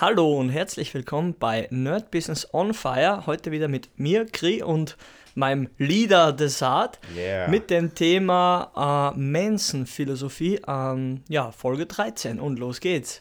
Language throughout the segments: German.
Hallo und herzlich willkommen bei Nerd Business on Fire. Heute wieder mit mir, Kri, und meinem Leader Desart Yeah. mit dem Thema äh, Manson-Philosophie. Ähm, ja, Folge 13 und los geht's.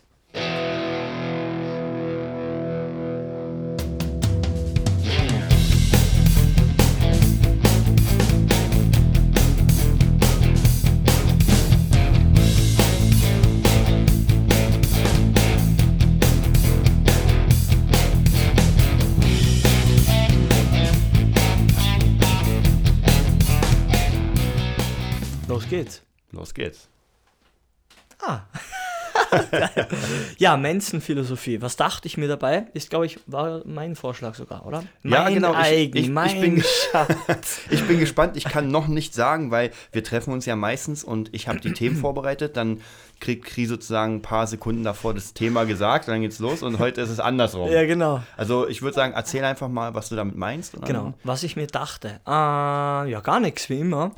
ja, Manson-Philosophie. Was dachte ich mir dabei? Ist, glaube ich, war mein Vorschlag sogar, oder? Ja, mein genau, ich- eigen, ich- ich mein bin- Schatz. Ich bin gespannt. Ich kann noch nicht sagen, weil wir treffen uns ja meistens und ich habe die Themen vorbereitet. Dann kriegt Kri sozusagen ein paar Sekunden davor das Thema gesagt, dann geht's los und heute ist es andersrum. Ja, genau. Also ich würde sagen, erzähl einfach mal, was du damit meinst. dann- Genau, was ich mir dachte. Äh, ja, gar nichts, wie immer.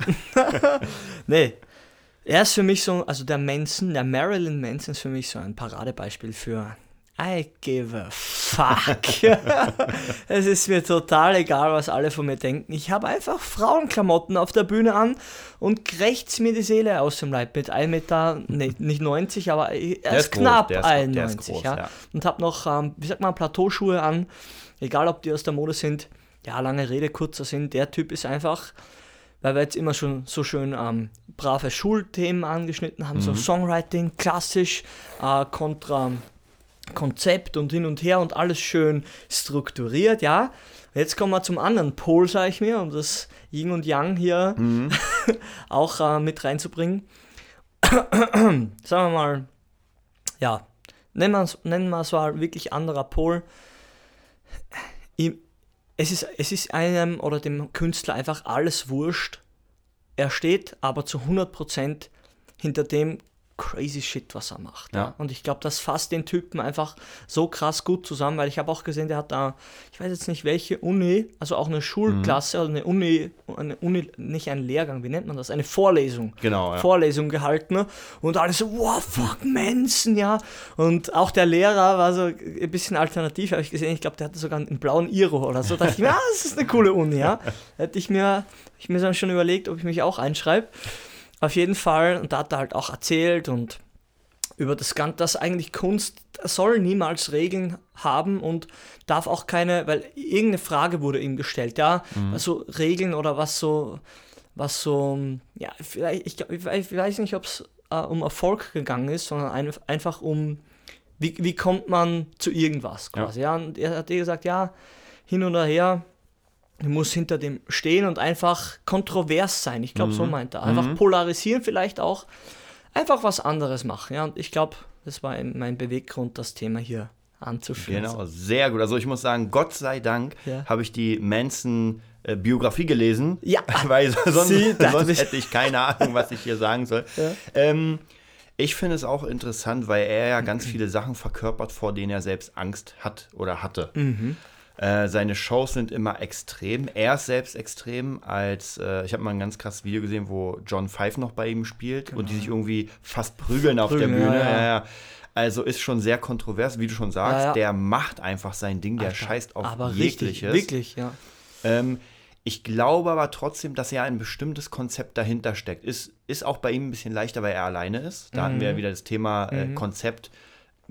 nee. Er ist für mich so, also der Manson, der Marilyn Manson ist für mich so ein Paradebeispiel für I give a fuck. es ist mir total egal, was alle von mir denken. Ich habe einfach Frauenklamotten auf der Bühne an und krächzt mir die Seele aus dem Leib mit 1 Meter, nee, nicht 90, aber er groß, knapp der ist- der ist 91, groß, ja. ja. Und habe noch, ähm, wie sagt man, Plateauschuhe an, egal ob die aus der Mode sind. Ja, lange Rede, kurzer Sinn, der Typ ist einfach, weil wir jetzt immer schon so schön ähm, brave Schulthemen angeschnitten haben, so Songwriting, klassisch, äh, kontra Konzept und hin und her und alles schön strukturiert, ja. Jetzt kommen wir zum anderen Pol, sage ich mir, um das Yin und Yang hier auch äh, mit reinzubringen. Sagen wir mal, ja, nennen wir es mal wirklich anderer Pol. Ihm- Es ist, es ist einem oder dem Künstler einfach alles wurscht. Er steht aber zu 100% hinter dem crazy Shit, was er macht. Ja. Und ich glaube, das fasst den Typen einfach so krass gut zusammen, weil ich habe auch gesehen, der hat da, ich weiß jetzt nicht welche Uni, also auch eine Schulklasse oder eine Uni, eine Uni, nicht ein Lehrgang, wie nennt man das? Eine Vorlesung. Genau, ja. Vorlesung gehalten ne? und alle so, wow, fuck Manson, ja. Und auch der Lehrer war so ein bisschen alternativ, habe ich gesehen. Ich glaube, der hatte sogar einen blauen Iro oder so. Da dachte ich mir, ah, das ist eine coole Uni, ja. Hätte ich mir, ich mir dann schon überlegt, ob ich mich auch einschreibe. Auf jeden Fall, und da hat er halt auch erzählt und über das Ganze, dass eigentlich Kunst soll niemals Regeln haben und darf auch keine, weil irgendeine Frage wurde ihm gestellt, ja, also Regeln oder was so, was so, ja, vielleicht, ich, ich weiß- ich weiß nicht, ob es äh, um Erfolg gegangen ist, sondern ein, einfach um, wie, wie kommt man zu irgendwas quasi, ja. und er hat gesagt, ja, hin oder her, du musst hinter dem stehen und einfach kontrovers sein. Ich glaube, so meint er. Einfach polarisieren vielleicht auch. Einfach was anderes machen. Ja, und ich glaube, das war mein Beweggrund, das Thema hier anzuführen. Genau, sehr gut. Also ich muss sagen, Gott sei Dank Ja. habe ich die Manson-Biografie gelesen. Ja. Weil sonst, Sie, sonst hätte ich keine Ahnung, was ich hier sagen soll. Ja. Ähm, ich finde es auch interessant, weil er ja ganz viele Sachen verkörpert, vor denen er selbst Angst hat oder hatte. Mhm. Äh, seine Shows sind immer extrem. Er ist selbst extrem. Als äh, ich habe mal ein ganz krasses Video gesehen, wo John Five noch bei ihm spielt und die sich irgendwie fast prügeln auf Prügeln, der Bühne. ja, ja. Also ist schon sehr kontrovers, wie du schon sagst. Ja. Der macht einfach sein Ding, der scheißt auf Aber jegliches. richtig, wirklich, ja. Ähm, ich glaube aber trotzdem, dass ja ein bestimmtes Konzept dahinter steckt. Ist, ist auch bei ihm ein bisschen leichter, weil er alleine ist. Da hatten Mhm. wir ja wieder das Thema äh, Konzept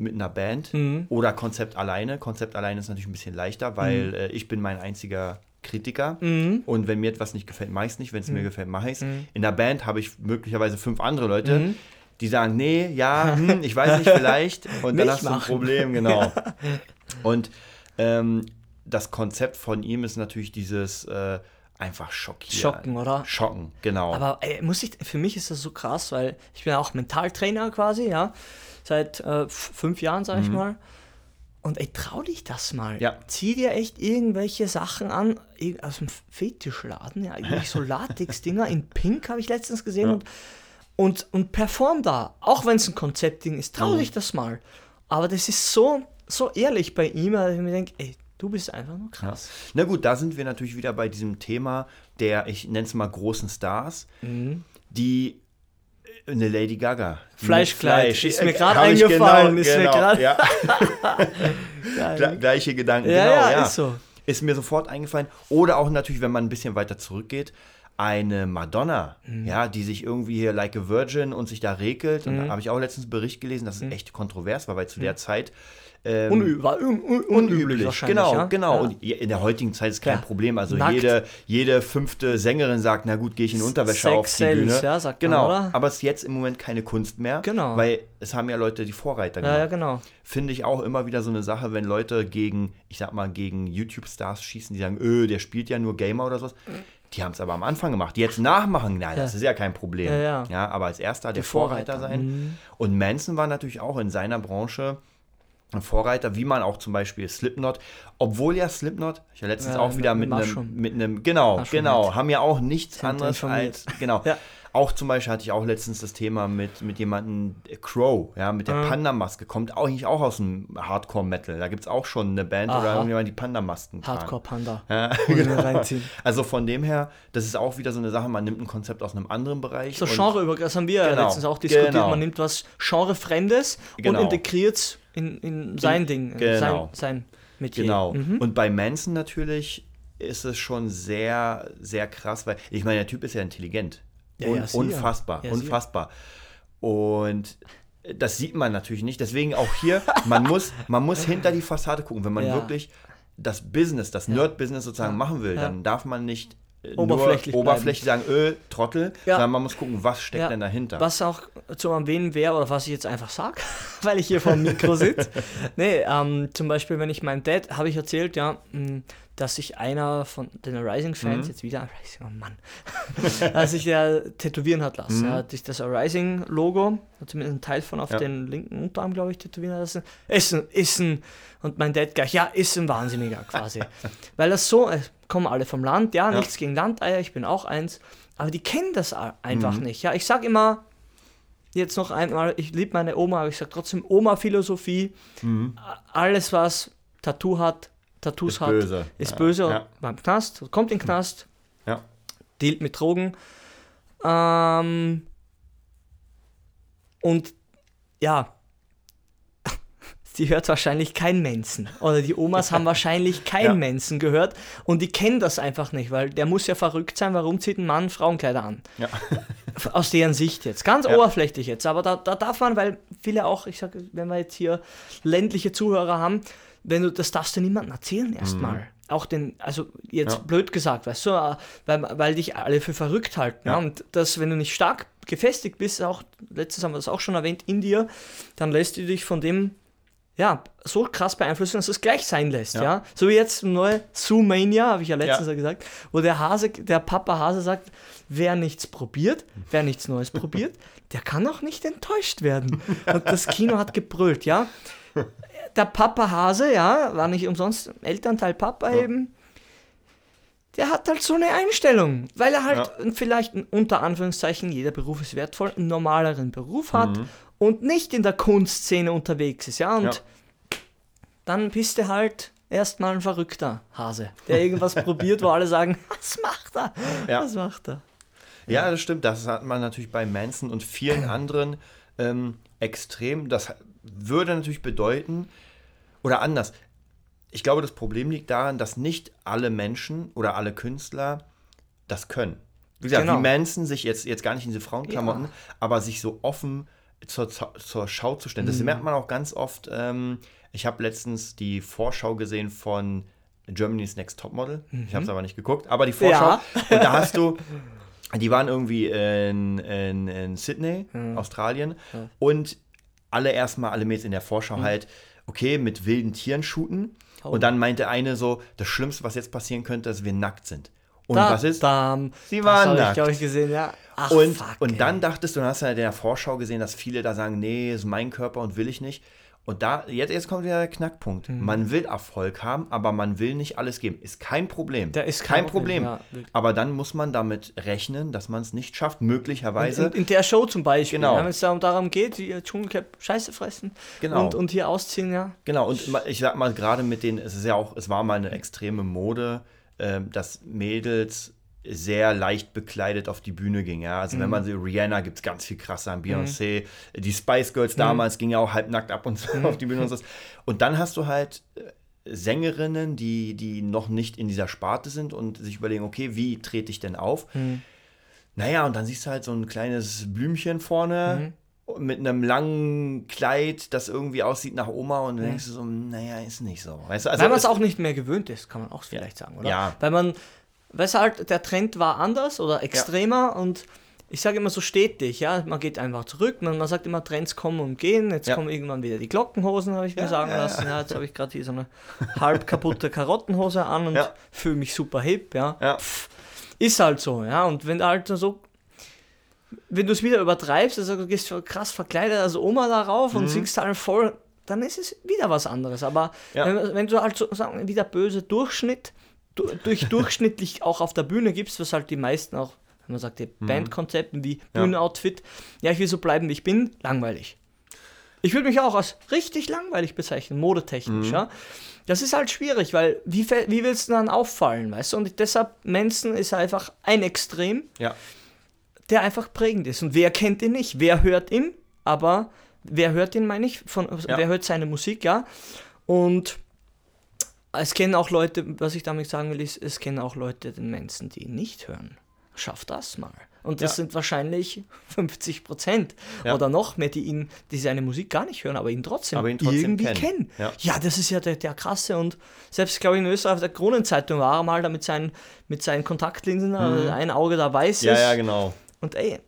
mit einer Band Mhm. oder Konzept alleine. Konzept alleine ist natürlich ein bisschen leichter, weil äh, ich bin mein einziger Kritiker. Mhm. Und wenn mir etwas nicht gefällt, mache ich es nicht. Wenn es mir gefällt, mache ich es. In der Band habe ich möglicherweise fünf andere Leute, Mhm. die sagen, nee, ja, hm, ich weiß nicht, vielleicht. Und dann hast du ein. Problem, genau. Und ähm, das Konzept von ihm ist natürlich dieses äh, einfach schockieren. Schocken, oder? Schocken, genau. Aber ey, muss ich, für mich ist das so krass, weil ich bin ja auch Mentaltrainer quasi, ja, seit äh, fünf Jahren, sag ich mal. Und ey, trau dich das mal. Mhm. Ja. Zieh dir echt irgendwelche Sachen an, aus dem Fetischladen, ja, irgendwie so Latex-Dinger in Pink habe ich letztens gesehen Ja. und, und, und perform da. Auch wenn es ein Konzeptding ist, Mhm. trau dich das mal. Aber das ist so, so ehrlich bei ihm, dass ich mir denke, ey, du bist einfach nur krass. Na gut, da sind wir natürlich wieder bei diesem Thema der, ich nenne es mal großen Stars, Mhm. die Eine Lady Gaga. Fleischkleid. Fleisch. Ist mir Äh, gerade eingefallen. Genau, ist mir genau, gerade. ja. Gleiche Gedanken. Ja, genau, ja, ja. ist so. Ist mir sofort eingefallen. Oder auch natürlich, wenn man ein bisschen weiter zurückgeht, eine Madonna, Mhm. ja, die sich irgendwie hier like a Virgin und sich da regelt. Und Mhm. da habe ich auch letztens einen Bericht gelesen, dass es echt kontrovers war, weil zu der Zeit ähm, Unü war un un unüblich wahrscheinlich. Genau, ja? genau. Ja. Und in der heutigen Zeit ist kein Klar. Problem. Also Nackt. jede, jede fünfte Sängerin sagt, na gut, gehe ich in Unterwäsche Sex auf die Bühne. ja, sagt man, genau. oder? Aber es ist jetzt im Moment keine Kunst mehr. Genau. Weil es haben ja Leute die Vorreiter ja, ja, gemacht. genau. Finde ich auch immer wieder so eine Sache, wenn Leute gegen, ich sag mal, gegen YouTube-Stars schießen, die sagen, öh, der spielt ja nur Gamer oder sowas. Die haben es aber am Anfang gemacht. Die jetzt nachmachen, nein, das Ja. ist ja kein Problem. Ja, ja. aber als erster der Vorreiter. Vorreiter sein. Mhm. Und Manson war natürlich auch in seiner Branche Vorreiter, wie man auch zum Beispiel Slipknot, obwohl ja Slipknot, ich habe letztens Ja, auch mit- wieder mit mit einem, mit einem, genau, Mushroom genau, Head. haben ja auch nichts Sind anderes als, genau, Ja. auch zum Beispiel hatte ich auch letztens das Thema mit, mit jemandem, äh, Crow, ja, mit der Mhm. Panda-Maske, kommt auch eigentlich auch aus dem Hardcore-Metal, da gibt es auch schon eine Band oder Aha. irgendjemand, die Panda-Masken tragen. Hardcore Panda. Ja, genau. Also von dem her, das ist auch wieder so eine Sache, man nimmt ein Konzept aus einem anderen Bereich. So Genre das haben wir ja Genau, letztens auch diskutiert. genau. Man nimmt was Genrefremdes Genau. und integriert es in, in sein Ding, in genau. sein, sein Metier. Genau. Mhm. Und bei Manson natürlich ist es schon sehr, sehr krass, weil ich meine, der Typ ist ja intelligent. Ja, Un ja, unfassbar, Ja, unfassbar. Und das sieht man natürlich nicht. Deswegen auch hier, man muss, man muss hinter die Fassade gucken. Wenn man wirklich das Business, das Nerd-Business sozusagen machen will, dann darf man nicht Oberflächlich nur oberflächlich sagen, öh, Trottel, Ja. sondern man muss gucken, was steckt Ja. denn dahinter. Was auch zu erwähnen wäre, oder was ich jetzt einfach sage, weil ich hier vor dem Mikro sitze. nee, ähm, zum Beispiel, wenn ich meinem Dad, habe ich erzählt, ja, mh, dass sich einer von den Arising-Fans, Mhm. jetzt wieder Arising, oh Mann, dass sich der tätowieren hat lassen. Mhm. Er hat sich das Arising-Logo, hat zumindest einen Teil von auf Ja. den linken Unterarm, glaube ich, tätowieren lassen. Ist ein, ist ein, und mein Dad gleich, ja, ist ein Wahnsinniger quasi. weil das so, äh, kommen alle vom Land, ja, Ja. nichts gegen Landeier, ich bin auch eins, aber die kennen das einfach Mhm. nicht. Ja, ich sag immer, jetzt noch einmal, ich liebe meine Oma, aber ich sage trotzdem Oma-Philosophie. Mhm. Alles, was Tattoo hat, Tattoos Ist hat, böse. ist Ja. böse, Ja. beim Knast, kommt in den Knast, Ja. dealt mit Drogen. Ähm, und ja, sie hört wahrscheinlich kein Mensen. Oder die Omas haben wahrscheinlich kein Ja. Mensen gehört und die kennen das einfach nicht, weil der muss ja verrückt sein, warum zieht ein Mann Frauenkleider an? Ja. Aus deren Sicht jetzt. Ganz Ja. oberflächlich jetzt. Aber da, da darf man, weil viele auch, ich sage, wenn wir jetzt hier ländliche Zuhörer haben, wenn du, das darfst du niemandem erzählen erstmal. Auch den, also jetzt Ja. blöd gesagt, weißt du, äh, weil, weil dich alle für verrückt halten. Ja. Ja. Und das, wenn du nicht stark gefestigt bist, auch, letztes haben wir das auch schon erwähnt, in dir, dann lässt du dich von dem ja, so krass beeinflussen, dass es gleich sein lässt, ja. Ja. So wie jetzt neue Zoomania, habe ich ja letztens ja gesagt, wo der Hase, der Papa Hase sagt, wer nichts probiert, wer nichts Neues probiert, der kann auch nicht enttäuscht werden. Und das Kino hat gebrüllt, ja. Der Papa Hase, ja, war nicht umsonst Elternteil Papa eben, der hat halt so eine Einstellung, weil er halt vielleicht unter Anführungszeichen, jeder Beruf ist wertvoll, einen normaleren Beruf hat und nicht in der Kunstszene unterwegs ist, ja, und Ja. dann bist du halt erstmal ein verrückter Hase, der irgendwas probiert, wo alle sagen, was macht er? Ja. Was macht er? Ja, das stimmt. Das hat man natürlich bei Manson und vielen anderen ähm, extrem. Das würde natürlich bedeuten, oder anders. Ich glaube, das Problem liegt daran, dass nicht alle Menschen oder alle Künstler das können. Wie gesagt, Genau. wie Manson sich jetzt, jetzt gar nicht in diese Frauenklamotten, Ja. aber sich so offen zur, zur Schau zu stellen. Mhm. Das merkt man auch ganz oft. Ähm, ich habe letztens die Vorschau gesehen von Germany's Next Topmodel. Ich habe es aber nicht geguckt, aber die Vorschau. Mhm. Ja. Und da hast du, die waren irgendwie in, in, in Sydney, Australien. Und alle erstmal, alle Mädels in der Vorschau Mhm. halt, okay, mit wilden Tieren shooten. Oh. Und dann meinte eine so, das Schlimmste, was jetzt passieren könnte, ist, dass wir nackt sind. Und da, was ist? Da, Sie das waren ich, nackt. glaube ich, gesehen, ja. Ach, und, fuck, und dann dachtest du, dann hast du ja in der Vorschau gesehen, dass viele da sagen, nee, ist mein Körper und will ich nicht. Und da, jetzt, jetzt kommt wieder der Knackpunkt. Mhm. Man will Erfolg haben, aber man will nicht alles geben. Ist kein Problem. Da ist kein kein Problem. Problem, ja, aber dann muss man damit rechnen, dass man es nicht schafft, möglicherweise. in, in der Show zum Beispiel, Genau. wenn es darum, geht, die Dschungelcamp Scheiße fressen Genau. und, und hier ausziehen, ja. Genau, und ich sag mal, gerade mit den, es ist ja auch, es war mal eine extreme Mode, ähm, dass Mädels sehr leicht bekleidet auf die Bühne ging. Ja? Also wenn Mhm. man so Rihanna gibt es ganz viel krasser an Beyoncé, die Spice Girls damals gingen ja auch halbnackt ab und zu Mhm. auf die Bühne und so. Und dann hast du halt äh, Sängerinnen, die, die noch nicht in dieser Sparte sind und sich überlegen, okay, wie trete ich denn auf? Mhm. Naja, und dann siehst du halt so ein kleines Blümchen vorne mit einem langen Kleid, das irgendwie aussieht nach Oma und dann denkst du so, naja, ist nicht so. Weißt du, also Weil man es auch nicht mehr gewöhnt ist, kann man auch vielleicht sagen, oder? Ja. Weil man, weißt du halt, der Trend war anders oder extremer und ich sage immer so stetig, ja, man geht einfach zurück, man, man sagt immer, Trends kommen und gehen, jetzt Ja. kommen irgendwann wieder die Glockenhosen, habe ich mir Ja, sagen ja, ja. lassen, ja, jetzt habe ich gerade hier so eine halb kaputte Karottenhose an und Ja. fühle mich super hip, ja. Ja. Ist halt so, ja, und wenn du halt so wenn du es wieder übertreibst, also du gehst so krass verkleidet als Oma darauf Mhm. und singst halt voll, dann ist es wieder was anderes. Aber Ja. wenn, wenn du halt so sagen, wie der böse Durchschnitt, du, durch durchschnittlich auch auf der Bühne gibst, was halt die meisten auch, wenn man sagt, die Bandkonzepten wie Mhm. Ja. Bühnenoutfit, ja, ich will so bleiben, wie ich bin, langweilig. Ich würde mich auch als richtig langweilig bezeichnen, modetechnisch, Mhm. ja. Das ist halt schwierig, weil wie, wie willst du dann auffallen, weißt du? Und deshalb, Manson ist einfach ein Extrem, ja. der einfach prägend ist. Und wer kennt ihn nicht? Wer hört ihn? Aber wer hört ihn, meine ich? Von, Ja. Wer hört seine Musik, ja? Und es kennen auch Leute, was ich damit sagen will, ist, es kennen auch Leute den Menschen, die ihn nicht hören. Schafft das mal. Und das Ja. sind wahrscheinlich 50 Prozent Ja. oder noch mehr, die ihn, die seine Musik gar nicht hören, aber ihn trotzdem, Aber ihn trotzdem irgendwie kennen. kennen. Ja. Ja. das ist ja der, der krasse und selbst, glaube ich, in Österreich auf der Kronenzeitung war er mal da mit seinen, mit seinen Kontaktlinsen, also ein Auge da weiß Mhm. Ja, ja, genau. Und ey,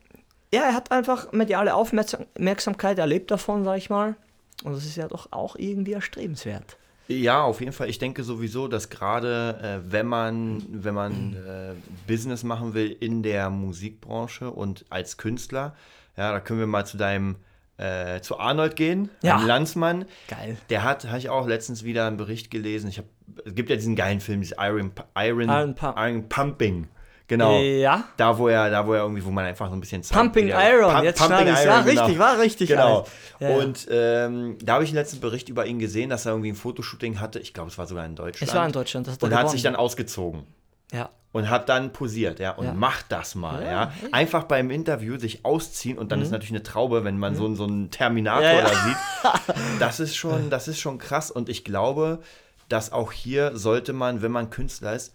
ja, er hat einfach mediale Aufmerksamkeit erlebt davon, sag ich mal. Und das ist ja doch auch irgendwie erstrebenswert. Ja, auf jeden Fall. Ich denke sowieso, dass gerade äh, wenn man, wenn man äh, Business machen will in der Musikbranche und als Künstler, ja, da können wir mal zu deinem, äh, zu Arnold gehen, Ja. Landsmann. Geil. Der hat, habe ich auch letztens wieder einen Bericht gelesen. Ich hab, es gibt ja diesen geilen Film, dieses Iron, Iron, Iron Pu- Iron Pumping. Genau. Ja. Da, wo er, da, wo er irgendwie, wo man einfach so ein bisschen Zeit Pumping wieder- Iron, Pump- jetzt Pumping. Iron, Ja, genau. richtig, war richtig. Genau. Ja. Und ähm, da habe ich einen letzten Bericht über ihn gesehen, dass er irgendwie ein Fotoshooting hatte. Ich glaube, es war sogar in Deutschland. es war in Deutschland. Das hat er Und hat gewonnen. sich dann ausgezogen. Ja. Und hat dann posiert, ja. Und Ja. macht das mal, Ja, ja. Mhm. Einfach beim Interview sich ausziehen und dann ist natürlich eine Traube, wenn man so, einen- so einen Terminator ja. da sieht. Das ist schon, das ist schon krass. Und ich glaube, dass auch hier sollte man, wenn man Künstler ist,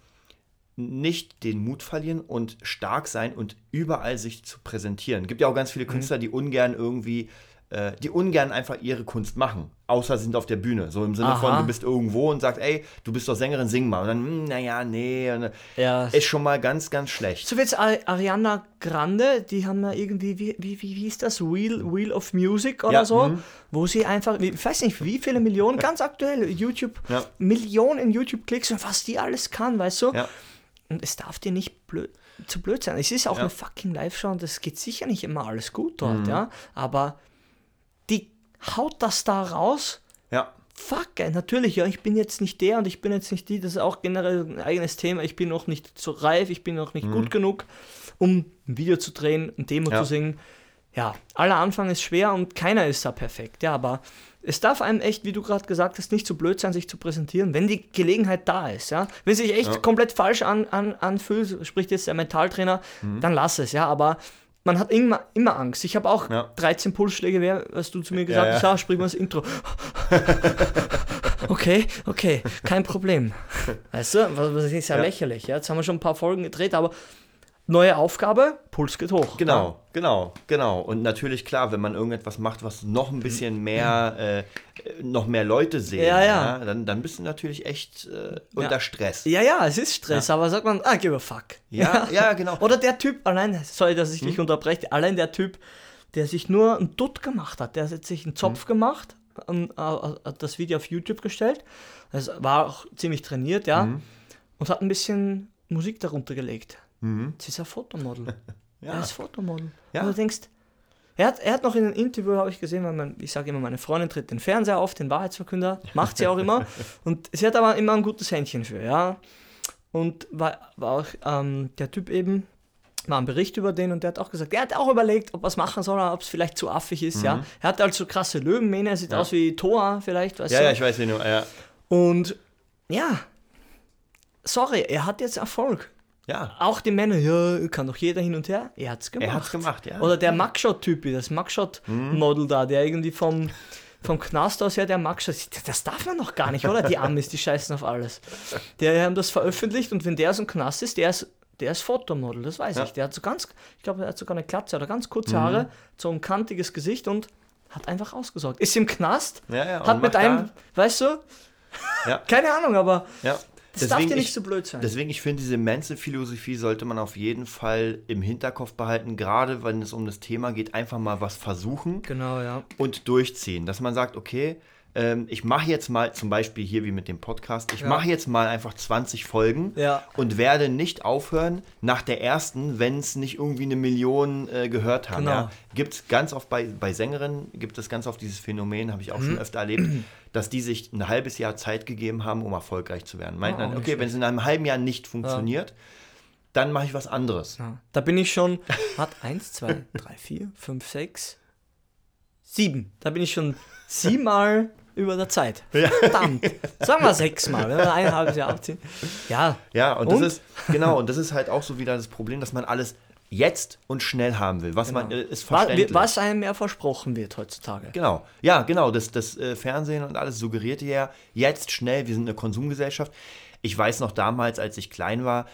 nicht den Mut verlieren und stark sein und überall sich zu präsentieren. Gibt ja auch ganz viele Mhm. Künstler, die ungern irgendwie, äh, die ungern einfach ihre Kunst machen, außer sie sind auf der Bühne. So im Sinne von, Aha. du bist irgendwo und sagst, ey, du bist doch Sängerin, sing mal. Und dann, hm, naja, nee. Und, Ja. ist schon mal ganz, ganz schlecht. So wie jetzt Ari- Ariana Grande, die haben ja irgendwie, wie, wie, wie hieß das? Wheel, Wheel of Music oder Ja, so, mhm. wo sie einfach, ich weiß nicht, wie viele Millionen, ganz aktuell, YouTube. Millionen YouTube-Klicks und was die alles kann, weißt du? Ja. Und es darf dir nicht blöd, zu blöd sein. Es ist auch Ja. eine fucking Live-Show und es geht sicher nicht immer alles gut dort, Mhm. ja. Aber die haut das da raus. Ja. Fuck, ey, natürlich, ja, ich bin jetzt nicht der und ich bin jetzt nicht die, das ist auch generell ein eigenes Thema. Ich bin noch nicht so reif, ich bin noch nicht gut genug, um ein Video zu drehen, ein Demo Mhm. Ja. zu singen. Ja, aller Anfang ist schwer und keiner ist da perfekt, ja, aber es darf einem echt, wie du gerade gesagt hast, nicht zu blöd sein, sich zu präsentieren, wenn die Gelegenheit da ist, ja. Wenn sich echt Ja. komplett falsch an, an, anfühlt, spricht jetzt der Mentaltrainer, Mhm. dann lass es, ja, aber man hat immer, immer Angst. Ich habe auch Ja. 13 Pulsschläge, wer, was du zu mir gesagt Ja, ja. hast, ja, sprich mal das Intro. Okay, okay, kein Problem. Weißt du, was, was ist ja, Ja. lächerlich. Ja? Jetzt haben wir schon ein paar Folgen gedreht, aber neue Aufgabe, Puls geht hoch. Genau, genau, genau. Und natürlich, klar, wenn man irgendetwas macht, was noch ein bisschen mehr, äh, noch mehr Leute sehen, Ja, ja. dann, dann bist du natürlich echt äh, unter Stress. Ja, ja, es ist Stress, aber sagt man, ah, give a fuck. Ja, ja, genau. Oder der Typ, allein, sorry, dass ich dich unterbreche, allein der Typ, der sich nur ein Dutt gemacht hat, der hat sich einen Zopf gemacht, und, äh, hat das Video auf YouTube gestellt, das war auch ziemlich trainiert, ja, und hat ein bisschen Musik darunter gelegt. Das ist ein Fotomodel. Ja. Er ist Fotomodel. Ja. Und du denkst, er hat, er hat noch in einem Interview, habe ich gesehen, weil man, ich sage immer, meine Freundin tritt den Fernseher auf, den Wahrheitsverkünder, macht sie auch immer. Und sie hat aber immer ein gutes Händchen für, ja. Und war, war auch ähm, der Typ eben, war ein Bericht über den und der hat auch gesagt, er hat auch überlegt, ob er es machen soll oder ob es vielleicht zu affig ist, ja. Er hat halt so krasse Löwenmähne, er sieht aus wie Thor vielleicht, weißt Ja, du. ja, ich weiß nicht nur. Ja. Und ja, sorry, er hat jetzt Erfolg. Ja. Auch die Männer, ja, kann doch jeder hin und her. Er hat's gemacht. Er hat's gemacht, ja. Oder der Mugshot-Typ, das Mugshot-Model da, der irgendwie vom, vom Knast aus her der Mugshot, das darf man noch gar nicht, oder? Die Amis, die scheißen auf alles. Die haben das veröffentlicht und wenn der aus dem Knast ist, der ist, der ist Fotomodel, das weiß Ja. ich. Der hat so ganz, ich glaube, er hat sogar eine Glatze oder ganz kurze Haare, so ein kantiges Gesicht und hat einfach ausgesorgt. Ist im Knast, Ja, ja, hat mit einem, weißt du, Ja. keine Ahnung, aber Das darf dir nicht ich- so blöd sein. Deswegen, ich finde, diese Manson-Philosophie sollte man auf jeden Fall im Hinterkopf behalten, gerade wenn es um das Thema geht, einfach mal was versuchen genau, ja. und durchziehen. Dass man sagt, okay, ähm, ich mache jetzt mal, zum Beispiel hier wie mit dem Podcast, ich Ja. mache jetzt mal einfach 20 Folgen Ja. und werde nicht aufhören nach der ersten, wenn es nicht irgendwie eine Million äh, gehört haben. Genau. Ja. Gibt es ganz oft bei, bei Sängerinnen, gibt es ganz oft dieses Phänomen, habe ich auch Mhm. schon öfter erlebt, dass die sich ein halbes Jahr Zeit gegeben haben, um erfolgreich zu werden. Meinten Ah, dann, okay, wenn es in einem halben Jahr nicht funktioniert, dann mache ich was anderes. Da bin ich schon, hat 1, 2, 3, 4, 5, 6, 7. Da bin ich schon siebenmal über der Zeit. Verdammt. Sagen wir sechsmal, wenn wir ein halbes Jahr abziehen. Ja, Ja, und, Und? das ist, genau, und das ist halt auch so wieder das Problem, dass man alles jetzt und schnell haben will. Was man äh, ist verständlich. was einem mehr versprochen wird heutzutage. Genau, ja, genau. Das, das äh, Fernsehen und alles suggerierte ja jetzt schnell, wir sind eine Konsumgesellschaft. Ich weiß noch damals, als ich klein war,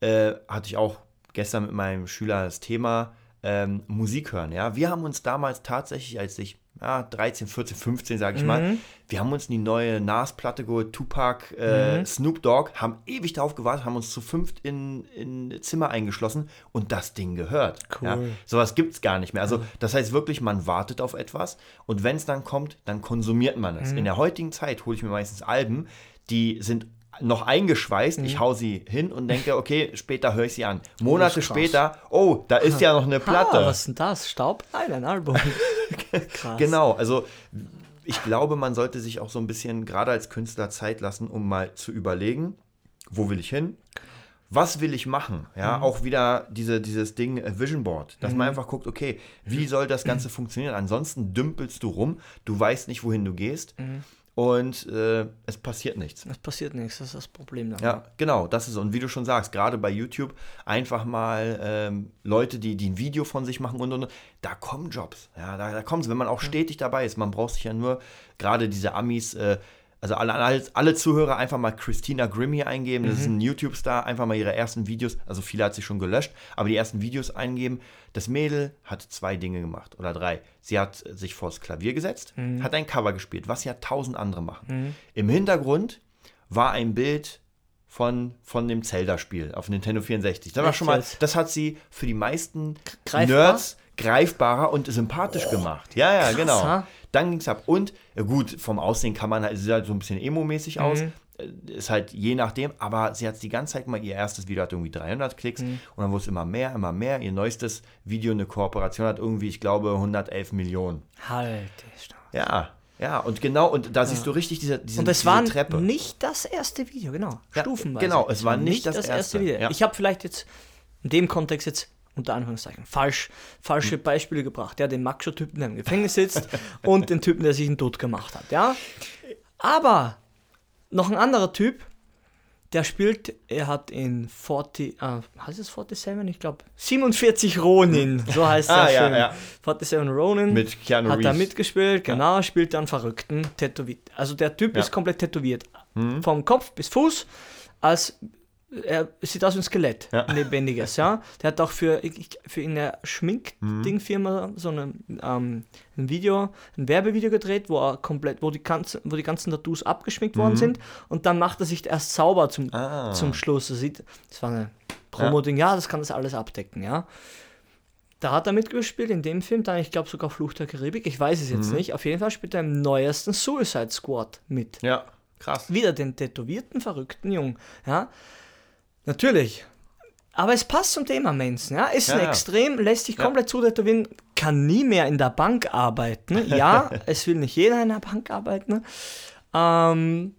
äh, hatte ich auch gestern mit meinem Schüler das Thema ähm, Musik hören. Ja, wir haben uns damals tatsächlich, als ich ja, 13, 14, 15, sage ich mal, wir haben uns die neue Nas-Platte geholt, Tupac, äh, Snoop Dogg, haben ewig darauf gewartet, haben uns zu fünft in, in Zimmer eingeschlossen und das Ding gehört. Ja, Cool. sowas gibt es gar nicht mehr. Also das heißt wirklich, man wartet auf etwas und wenn es dann kommt, dann konsumiert man es. In der heutigen Zeit hole ich mir meistens Alben, die sind noch eingeschweißt, ich hau sie hin und denke, okay, später höre ich sie an. Monate später, oh, da ist ja noch eine Platte. Ah, was ist denn das? Staub? Nein, ein Album. Krass. Genau, also ich glaube, man sollte sich auch so ein bisschen, gerade als Künstler, Zeit lassen, um mal zu überlegen, wo will ich hin? Was will ich machen? Ja, auch wieder diese, dieses Ding äh, Vision Board, dass man einfach guckt, okay, wie soll das Ganze funktionieren? Ansonsten dümpelst du rum, du weißt nicht, wohin du gehst und äh, es passiert nichts. Es passiert nichts, das ist das Problem dann. Ja, genau, das ist, und wie du schon sagst, gerade bei YouTube einfach mal ähm, Leute, die, die ein Video von sich machen und, und, und da kommen Jobs. Ja, da, da kommen sie, wenn man auch stetig dabei ist. Man braucht sich ja nur, gerade diese Amis, äh, also alle, alle, alle Zuhörer einfach mal Christina Grimmie eingeben, das ist ein YouTube-Star, einfach mal ihre ersten Videos, also viele hat sie schon gelöscht, aber die ersten Videos eingeben. Das Mädel hat zwei Dinge gemacht oder drei. Sie hat sich vors Klavier gesetzt, hat ein Cover gespielt, was ja tausend andere machen. Im Hintergrund war ein Bild von, von dem Zelda-Spiel auf Nintendo 64. Das war schon mal, das hat sie für die meisten Greifbar? Nerds greifbarer und sympathisch gemacht. Ja, ja, genau. ha? Dann ging es ab. Und ja gut, vom Aussehen kann man halt, sieht halt so ein bisschen emo-mäßig aus. Mhm. Äh, Ist halt je nachdem, aber sie hat die ganze Zeit mal, ihr erstes Video hat irgendwie 300 Klicks Mhm. und dann wurde es immer mehr, immer mehr. Ihr neuestes Video, eine Kooperation hat irgendwie, ich glaube, 111 Millionen. Halt. Ja, ja, und genau, und da siehst du richtig diese, diese, Und es war Treppe. nicht das erste Video, genau. Ja, Stufenweise. genau, es war nicht das erste, Video. ja. Ich habe vielleicht jetzt in dem Kontext jetzt unter Anführungszeichen falsch, Hm. falsche Beispiele gebracht. Ja, den Macho-Typen, der im Gefängnis sitzt und den Typen, der sich einen Tod gemacht hat. Ja, aber noch ein anderer Typ, der spielt, er hat in 40, äh, heißt es 47? Ich glaube 47 Ronin, so heißt der Ah, ja, Film. ja. 47 Ronin. Mit Keanu Hat er Reeves. mitgespielt, genau, spielt dann Verrückten, tätowiert. Also der Typ Ja. ist komplett tätowiert. Vom Kopf bis Fuß, als er sieht aus wie ein Skelett, Ja. ein lebendiges, ja. Der hat auch für, für eine Schminkdingfirma so eine, ähm, ein Video, ein Werbevideo gedreht, wo er komplett, wo die ganzen, wo die ganzen Tattoos abgeschminkt worden sind und dann macht er sich erst sauber zum, Ah. zum Schluss. Das, sieht, das war eine Promo-Ding, ja, das kann das alles abdecken, ja. Da hat er mitgespielt in dem Film, dann ich glaube sogar Fluch der Karibik, ich weiß es jetzt nicht. Auf jeden Fall spielt er im neuesten Suicide Squad mit. Ja, krass. Wieder den tätowierten, verrückten Jungen. Ja, natürlich. Aber es passt zum Thema Mensen. Ja, ist Ja, ein ja. Extrem, lässt sich komplett zutätowieren, kann nie mehr in der Bank arbeiten. Ja, es will nicht jeder in der Bank arbeiten. Ähm,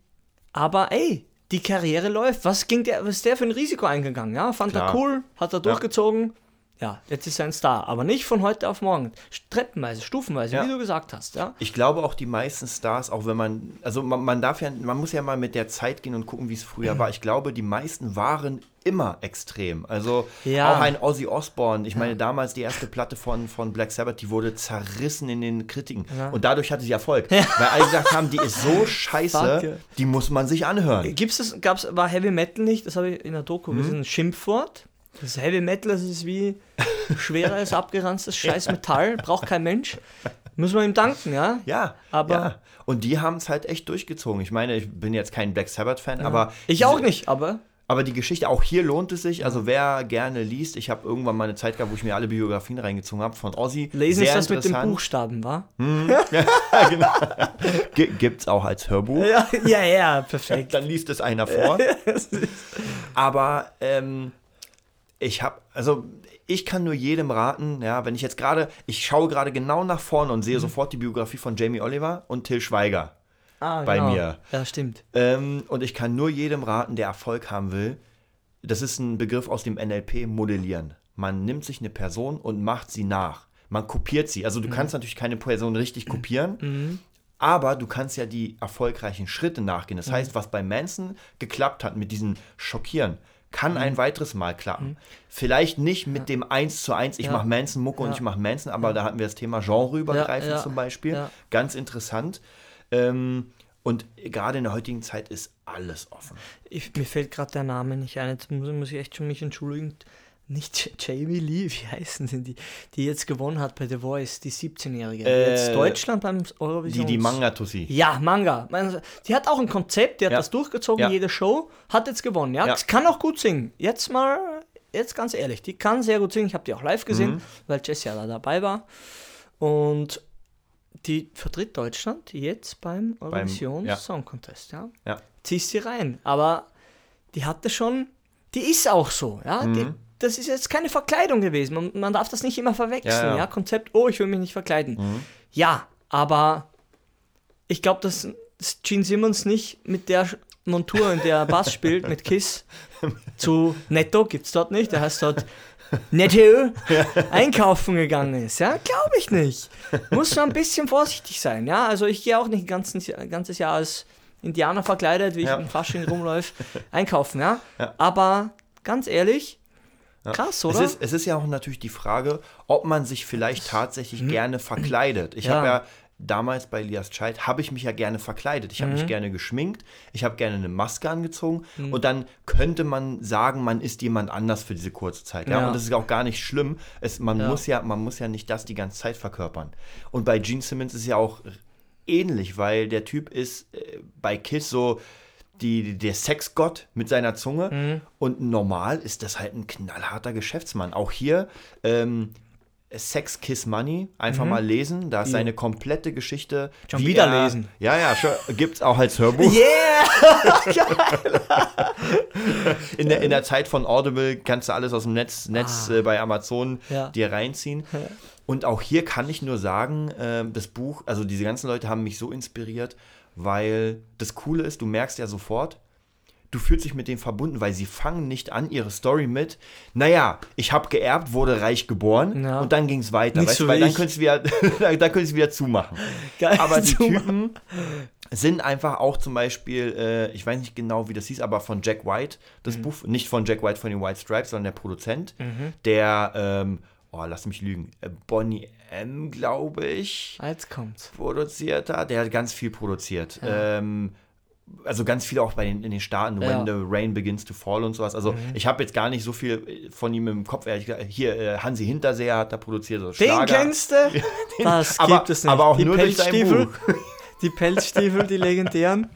aber ey, die Karriere läuft. Was ging der, was ist der für ein Risiko eingegangen? Ja, fand er Klar. cool, hat er durchgezogen. Ja, jetzt ist er ein Star, aber nicht von heute auf morgen. Treppenweise, stufenweise, Ja. wie du gesagt hast. Ja, Ich glaube auch die meisten Stars, auch wenn man, also man, man darf ja, man muss ja mal mit der Zeit gehen und gucken, wie es früher war. Ich glaube, die meisten waren immer extrem. Also Ja. auch ein Ozzy Osbourne. Ich meine, damals die erste Platte von, von Black Sabbath, die wurde zerrissen in den Kritiken. Ja. Und dadurch hatte sie Erfolg. Weil alle gesagt haben, die ist so scheiße, ja. die muss man sich anhören. Gibt's das, gab's, war Heavy Metal nicht, das habe ich in der Doku Mhm. gesehen, ein Schimpfwort. Das Heavy Metal, das ist wie schweres, abgeranztes Scheiß Metall, braucht kein Mensch. Muss man ihm danken, ja? Ja, Aber- ja. Und die haben es halt echt durchgezogen. Ich meine, ich bin jetzt kein Black Sabbath-Fan, aber. Ich auch nicht, aber Aber die Geschichte, auch hier lohnt es sich. Also, wer gerne liest, ich habe irgendwann mal eine Zeit gehabt, wo ich mir alle Biografien reingezogen habe von Ozzy. lesen Sehr ist das mit den. Buchstaben, wa? Gi- Gibt's auch als Hörbuch. Ja, ja, ja, perfekt. Dann liest es einer vor. Aber ähm, ich habe, also ich kann nur jedem raten, ja, wenn ich jetzt gerade, ich schaue gerade genau nach vorne und Mhm. sehe sofort die Biografie von Jamie Oliver und Till Schweiger. Ah, bei mir. Ja, stimmt. Ähm, und ich kann nur jedem raten, der Erfolg haben will. Das ist ein Begriff aus dem NLP, modellieren. Man nimmt sich eine Person und macht sie nach. Man kopiert sie. Also du kannst natürlich keine Person richtig kopieren, aber du kannst ja die erfolgreichen Schritte nachgehen. Das heißt, was bei Manson geklappt hat mit diesem Schockieren, kann ein weiteres Mal klappen. Vielleicht nicht mit dem 1 zu 1, ich Ja. mache Manson-Mucke und Ja. ich mache Manson, aber da hatten wir das Thema genreübergreifend Ja, ja. zum Beispiel. Ja. Ganz interessant. Ähm, und gerade in der heutigen Zeit ist alles offen. Ich, mir fällt gerade der Name nicht ein. Jetzt muss, muss ich echt schon mich entschuldigen. Nicht Jamie Lee, wie heißen denn die, die jetzt gewonnen hat bei The Voice, die 17-Jährige. die Äh, jetzt Deutschland beim Die, Eurovision. die Manga-Tussi. Ja, Manga. Man- Die hat auch ein Konzept, die hat Ja. das durchgezogen, Ja. jede Show, hat jetzt gewonnen. Ja, Ja. kann auch gut singen. Jetzt mal, jetzt ganz ehrlich, die kann sehr gut singen. Ich habe die auch live gesehen, Mhm. weil Jessie ja da dabei war. Und die vertritt Deutschland jetzt beim Eurovision ja. Song Contest. Ja. Ja. Ziehst sie rein. Aber die hatte schon, die ist auch so. Ja. Die, Mhm. Das ist jetzt keine Verkleidung gewesen. Man, man darf das nicht immer verwechseln. Ja, Ja, ja. Konzept, oh, ich will mich nicht verkleiden. Mhm. Ja, aber ich glaube, dass Gene Simmons nicht mit der Montur, in der er Bass spielt, mit Kiss, zu Netto, gibt's dort nicht, der heißt dort Netto, einkaufen gegangen ist. Ja, glaube ich nicht. Muss schon ein bisschen vorsichtig sein. Ja, also ich gehe auch nicht ein ganzes, ein ganzes Jahr als Indianer verkleidet, wie Ja. ich im Fasching rumläufe, einkaufen. Ja? Ja. aber ganz ehrlich, krass, oder? Es ist, es ist ja auch natürlich die Frage, ob man sich vielleicht tatsächlich gerne verkleidet. Ich Mhm. Ja. habe ja damals bei Elias Child, habe ich mich ja gerne verkleidet. Ich habe Mhm. mich gerne geschminkt, ich habe gerne eine Maske angezogen und dann könnte man sagen, man ist jemand anders für diese kurze Zeit. Ja? Ja. Und das ist auch gar nicht schlimm. Es, man, Ja. Muss ja, man muss ja nicht das die ganze Zeit verkörpern. Und bei Gene Simmons ist ja auch ähnlich, weil der Typ ist äh, bei Kiss so die, der Sexgott mit seiner Zunge Mhm. und normal ist das halt ein knallharter Geschäftsmann. Auch hier ähm, Sex Kiss Money, einfach mal lesen, da ist seine komplette Geschichte. Mhm. Schon wie wieder er, lesen. Ja, ja, schon, gibt's auch als Hörbuch. Yeah! In der, in der Zeit von Audible kannst du alles aus dem Netz, Netz äh, bei Amazon Ah. Ja. dir reinziehen. Und auch hier kann ich nur sagen, äh, das Buch, also diese ganzen Leute haben mich so inspiriert, weil das Coole ist, du merkst ja sofort, du fühlst dich mit denen verbunden, weil sie fangen nicht an ihre Story mit, naja, ich habe geerbt, wurde reich geboren Ja. und dann ging es weiter. Nicht Weißt so du, weil dann könntest du wieder, dann könntest du wieder zumachen. Geil, Aber die. Typen sind einfach auch zum Beispiel, äh, ich weiß nicht genau, wie das hieß, aber von Jack White, das Mhm. Buch, nicht von Jack White von den White Stripes, sondern der Produzent, der, ähm, oh, lass mich lügen, äh, Bonnie M, glaube ich, Jetzt kommt's. produziert hat. Der hat ganz viel produziert. Ähm, also ganz viel auch bei den, in den Staaten, Ja. Mhm. When the Rain Begins to Fall und sowas. Also ich habe jetzt gar nicht so viel von ihm im Kopf. Ehrlich gesagt. Hier, äh, Hansi Hinterseher hat da produziert. So Den kennst du? Das aber, gibt es nicht. aber auch die nur durch sein Pelzstiefel, Buch. die Pelzstiefel, die legendären.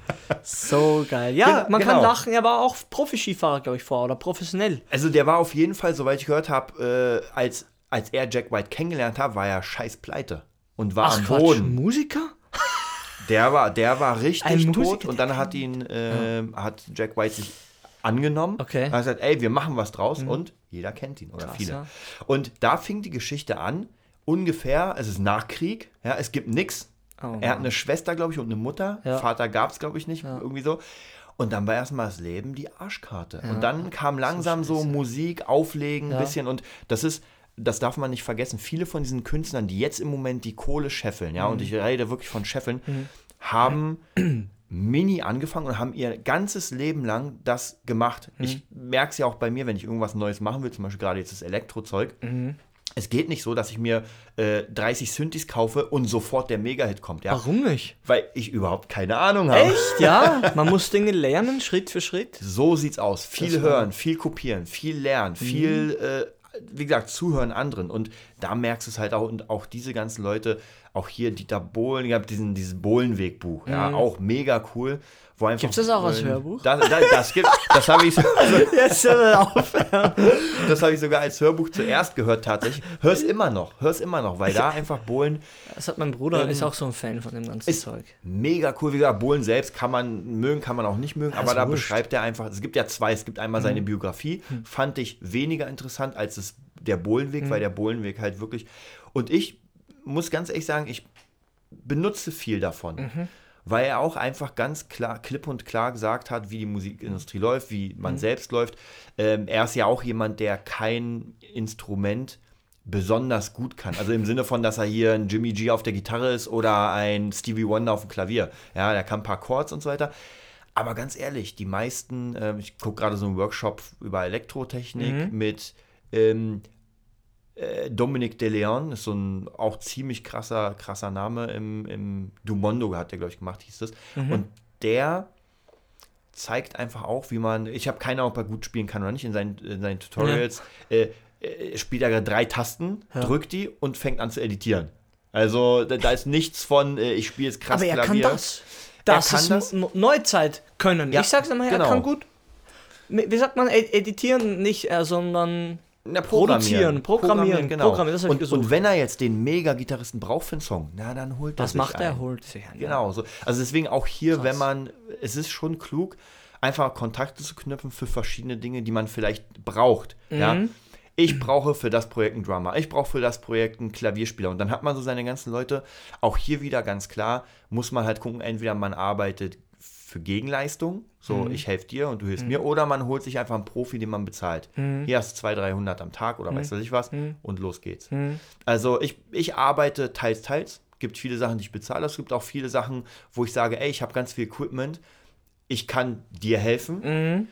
So geil. Ja, Genau, man kann genau. lachen, er war auch Profiskifahrer, glaube ich, vor oder professionell. Also der war auf jeden Fall, soweit ich gehört habe, äh, als, als er Jack White kennengelernt hat, war er scheiß pleite und war am Boden. Musiker? Der war, der war richtig Ein tot und dann hat ihn, äh, hat Jack White sich angenommen. Okay. Mhm. Er hat gesagt, ey, wir machen was draus und jeder kennt ihn oder Krass, viele. ja. Und da fing die Geschichte an, ungefähr, es ist Nachkrieg, ja, es gibt nichts. Oh, er hat eine Schwester, glaube ich, und eine Mutter. Ja. Vater gab es, glaube ich, nicht, irgendwie so. Und dann war erstmal das Leben die Arschkarte. Ja. Und dann kam langsam so, Musik, Auflegen, ein Ja. bisschen. Und das ist, das darf man nicht vergessen. Viele von diesen Künstlern, die jetzt im Moment die Kohle scheffeln, ja, Mhm. und ich rede wirklich von scheffeln, haben mini angefangen und haben ihr ganzes Leben lang das gemacht. Mhm. Ich merke es ja auch bei mir, wenn ich irgendwas Neues machen will, zum Beispiel gerade jetzt das Elektrozeug. Mhm. Es geht nicht so, dass ich mir äh, 30 Synthes kaufe und sofort der Mega-Hit kommt. Ja? Warum nicht? Weil ich überhaupt keine Ahnung habe. Echt? Ja, man muss Dinge lernen, Schritt für Schritt. So sieht's aus. Viel Das hören, viel kopieren, viel lernen, viel, äh, wie gesagt, zuhören anderen. Und da merkst du es halt auch. Und auch diese ganzen Leute, auch hier Dieter Bohlen, ich habe diesen, dieses Bohlenwegbuch, ja, auch mega cool. Einfach, Gibt's das auch als äh, Hörbuch? Das, das, das gibt, das habe ich, so- Jetzt auf. das habe ich sogar als Hörbuch zuerst gehört tatsächlich. Hör's immer noch, hör's immer noch, weil da einfach Bohlen Das hat mein Bruder, ist auch so ein Fan von dem ganzen Ähm, Zeug. mega cool. Wie gesagt, Bohlen selbst kann man mögen, kann man auch nicht mögen, aber ist da wurscht. beschreibt er einfach, es gibt ja zwei, es gibt einmal Mhm. seine Biografie, fand ich weniger interessant als es, der Bohlenweg, Mhm. weil der Bohlenweg halt wirklich, und ich muss ganz ehrlich sagen, ich benutze viel davon. Mhm. Weil er auch einfach ganz klar, klipp und klar gesagt hat, wie die Musikindustrie läuft, wie Mhm. man selbst läuft. Ähm, er ist ja auch jemand, der kein Instrument besonders gut kann. Also im Sinne von, dass er hier ein Jimmy G auf der Gitarre ist oder ein Stevie Wonder auf dem Klavier. Ja, der kann ein paar Chords und so weiter. Aber ganz ehrlich, die meisten, ähm, ich gucke gerade so einen Workshop über Elektrotechnik mit ähm, äh, Dominic De Leon, ist so ein auch ziemlich krasser, krasser Name im, im Dumondo hat der, glaube ich, gemacht, hieß das. Und der zeigt einfach auch, wie man, ich habe keine Ahnung, ob er gut spielen kann oder nicht, in seinen, in seinen Tutorials äh, äh, spielt er gerade drei Tasten, Ja. drückt die und fängt an zu editieren. Also da, da ist nichts von, äh, ich spiele jetzt krass Aber er Klavier. kann das. Das kann ist das. Neuzeit können. Ja, ich sag's immer, er genau. kann gut. Wie sagt man, ed- editieren nicht, äh, sondern Na, Produzieren, programmieren, genau. programmieren, und, und wenn er jetzt den Mega-Gitarristen braucht für einen Song, na dann holt er was sich macht er? einen. Holt sich einen. Genau, so. also deswegen auch hier, Krass. wenn man, es ist schon klug, einfach Kontakte zu knüpfen für verschiedene Dinge, die man vielleicht braucht. Ja? Mhm. Ich brauche für das Projekt einen Drummer, ich brauche für das Projekt einen Klavierspieler. Und dann hat man so seine ganzen Leute. Auch hier wieder ganz klar, muss man halt gucken, entweder man arbeitet für Gegenleistung, so Mhm. ich helfe dir und du hilfst mir, oder man holt sich einfach einen Profi, den man bezahlt. Mhm. Hier hast du 200, 300 am Tag oder weiß was ich was Mhm. und los geht's. Mhm. Also ich, ich arbeite teils, teils. gibt viele Sachen, die ich bezahle. Es gibt auch viele Sachen, wo ich sage, ey, ich habe ganz viel Equipment. Ich kann dir helfen. Mhm.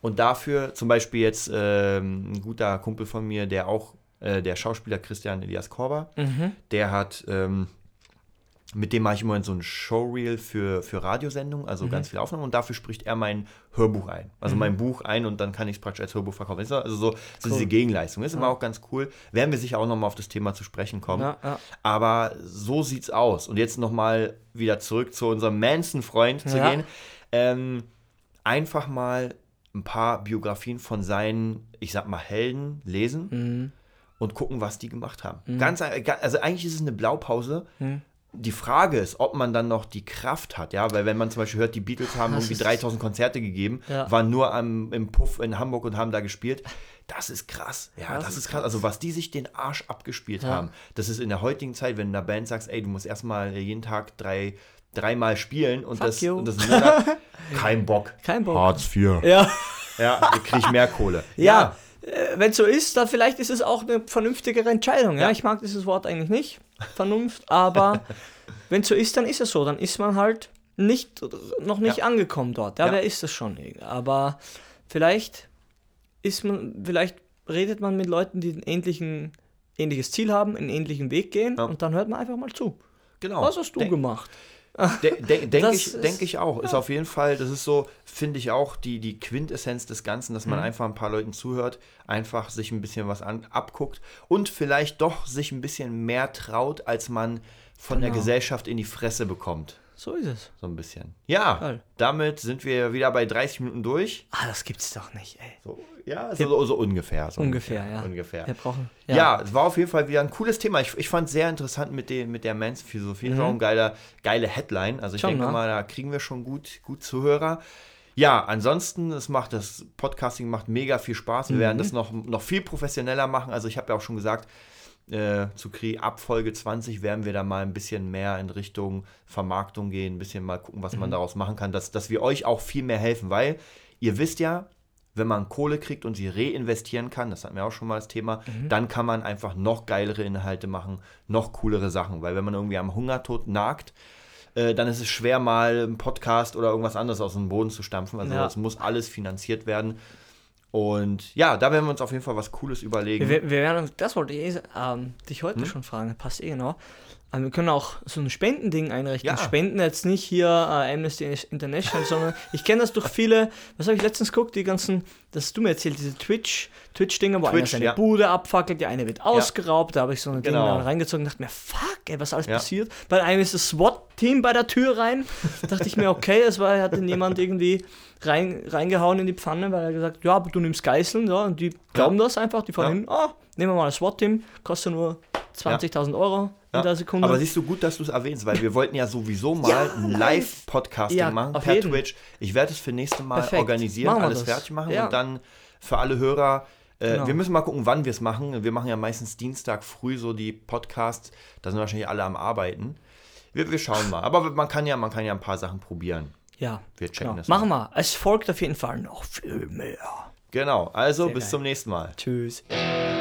Und dafür zum Beispiel jetzt ähm, ein guter Kumpel von mir, der auch, äh, der Schauspieler Christian Elias Korber, Mhm. der hat, ähm, mit dem mache ich im Moment so ein Showreel für, für Radiosendungen, also ganz viele Aufnahmen und dafür spricht er mein Hörbuch ein. Also mein Buch ein und dann kann ich es praktisch als Hörbuch verkaufen. Ist Also so, so diese Gegenleistung. Ist immer auch ganz cool. Werden wir sicher auch nochmal auf das Thema zu sprechen kommen. Ja, ja. Aber so sieht's aus. Und jetzt nochmal wieder zurück zu unserem Manson-Freund zu Ja. gehen. Ähm, einfach mal ein paar Biografien von seinen, ich sag mal, Helden lesen Mhm. und gucken, was die gemacht haben. Ganz, ein- ga- also eigentlich ist es eine Blaupause. Die Frage ist, ob man dann noch die Kraft hat, ja, weil wenn man zum Beispiel hört, die Beatles haben Das irgendwie ist- 3000 Konzerte gegeben, Ja. waren nur am, im Puff in Hamburg und haben da gespielt. Das ist krass, ja, das, ist krass. Also was die sich den Arsch abgespielt Ja. haben, das ist in der heutigen Zeit, wenn du einer Band sagst, ey, du musst erstmal jeden Tag drei, dreimal spielen und Fuck das, you. und das kein Bock. Kein Bock. Hartz IV. Ja. Ja, du kriegst mehr Kohle. Ja, äh, wenn so ist, dann vielleicht ist es auch eine vernünftigere Entscheidung. Ja, Ja. ich mag dieses Wort eigentlich nicht, Vernunft, aber wenn so ist, dann ist es so. Dann ist man halt nicht, noch nicht Ja. angekommen dort. Ja, Ja. wer ist das schon? Aber vielleicht ist man, vielleicht redet man mit Leuten, die ein ähnlichen, ähnliches Ziel haben, einen ähnlichen Weg gehen und dann hört man einfach mal zu. Genau. Was hast du Denk- gemacht? De de denke ich, denk ich auch. Ist auf jeden Fall, das ist so, finde ich auch, die, die Quintessenz des Ganzen, dass Mhm. man einfach ein paar Leuten zuhört, einfach sich ein bisschen was an, abguckt und vielleicht doch sich ein bisschen mehr traut, als man von der Genau. Gesellschaft in die Fresse bekommt. So ist es. So ein bisschen. Ja, Geil. damit sind wir wieder bei 30 Minuten durch. Ah, das gibt's doch nicht, ey. So, ja, so, so, so ungefähr. So Ungefähr, ja. Ungefähr. Wir brauchen. Ja. es war auf jeden Fall wieder ein cooles Thema. Ich, ich fand es sehr interessant mit, dem, mit der Mans-Philosophie. Auch eine geile, geile Headline. Also ich Mhm. Schon, denke ne? mal, da kriegen wir schon gut, gut Zuhörer. Ja, ansonsten, es macht das Podcasting macht mega viel Spaß. Wir Mhm. werden das noch, noch viel professioneller machen. Also ich habe ja auch schon gesagt, äh, zu Kri ab Folge 20 werden wir da mal ein bisschen mehr in Richtung Vermarktung gehen, ein bisschen mal gucken, was Mhm. man daraus machen kann, dass, dass wir euch auch viel mehr helfen, weil ihr wisst ja, wenn man Kohle kriegt und sie reinvestieren kann, das hatten wir auch schon mal das Thema, Mhm. dann kann man einfach noch geilere Inhalte machen, noch coolere Sachen. Weil wenn man irgendwie am Hungertod nagt, äh, dann ist es schwer, mal einen Podcast oder irgendwas anderes aus dem Boden zu stampfen. Also Ja. es muss alles finanziert werden. Und ja, da werden wir uns auf jeden Fall was Cooles überlegen. Wir, wir werden, das wollte ich eh, ähm, dich heute Hm? schon fragen, passt eh genau. Ähm, wir können auch so ein Spendending einrichten. Ja. Spenden jetzt nicht hier äh, Amnesty International, sondern ich kenne das durch viele, was habe ich letztens geguckt, die ganzen, das hast du mir erzählt, diese Twitch, Twitch-Dinger, wo einer Twitch, seine ja. Bude abfackelt, die eine wird ausgeraubt, da habe ich so ein Ding Genau. dann reingezogen und dachte mir, fuck, ey, was alles Ja. passiert. Bei einem ist das SWAT-Team bei der Tür rein, da dachte ich mir, okay, es war, hat ihn jemand irgendwie rein, reingehauen in die Pfanne, weil er gesagt, ja, aber du nimmst Geiseln, ja, und die glauben das einfach, die fahren Ja. hin, ah, nehmen wir mal das SWAT-Team, kostet nur 20.000 Euro in Ja. der Sekunde. Aber siehst du gut, dass du es erwähnst, weil wir wollten ja sowieso mal Ja, ein live. Live-Podcasting Ja, machen per jeden. Twitch. Ich werde es für nächste Mal Perfekt. organisieren, alles das. fertig machen Ja. und dann für alle Hörer. Äh, Genau. Wir müssen mal gucken, wann wir es machen. Wir machen ja meistens Dienstag früh so die Podcasts. Da sind wahrscheinlich alle am Arbeiten. Wir, wir schauen mal. Aber man kann ja, man kann ja ein paar Sachen probieren. Ja, Wir checken genau. das Machen wir. Es folgt auf jeden Fall noch viel mehr. Genau. Also Sehr bis geil. zum nächsten Mal. Tschüss. Tschüss.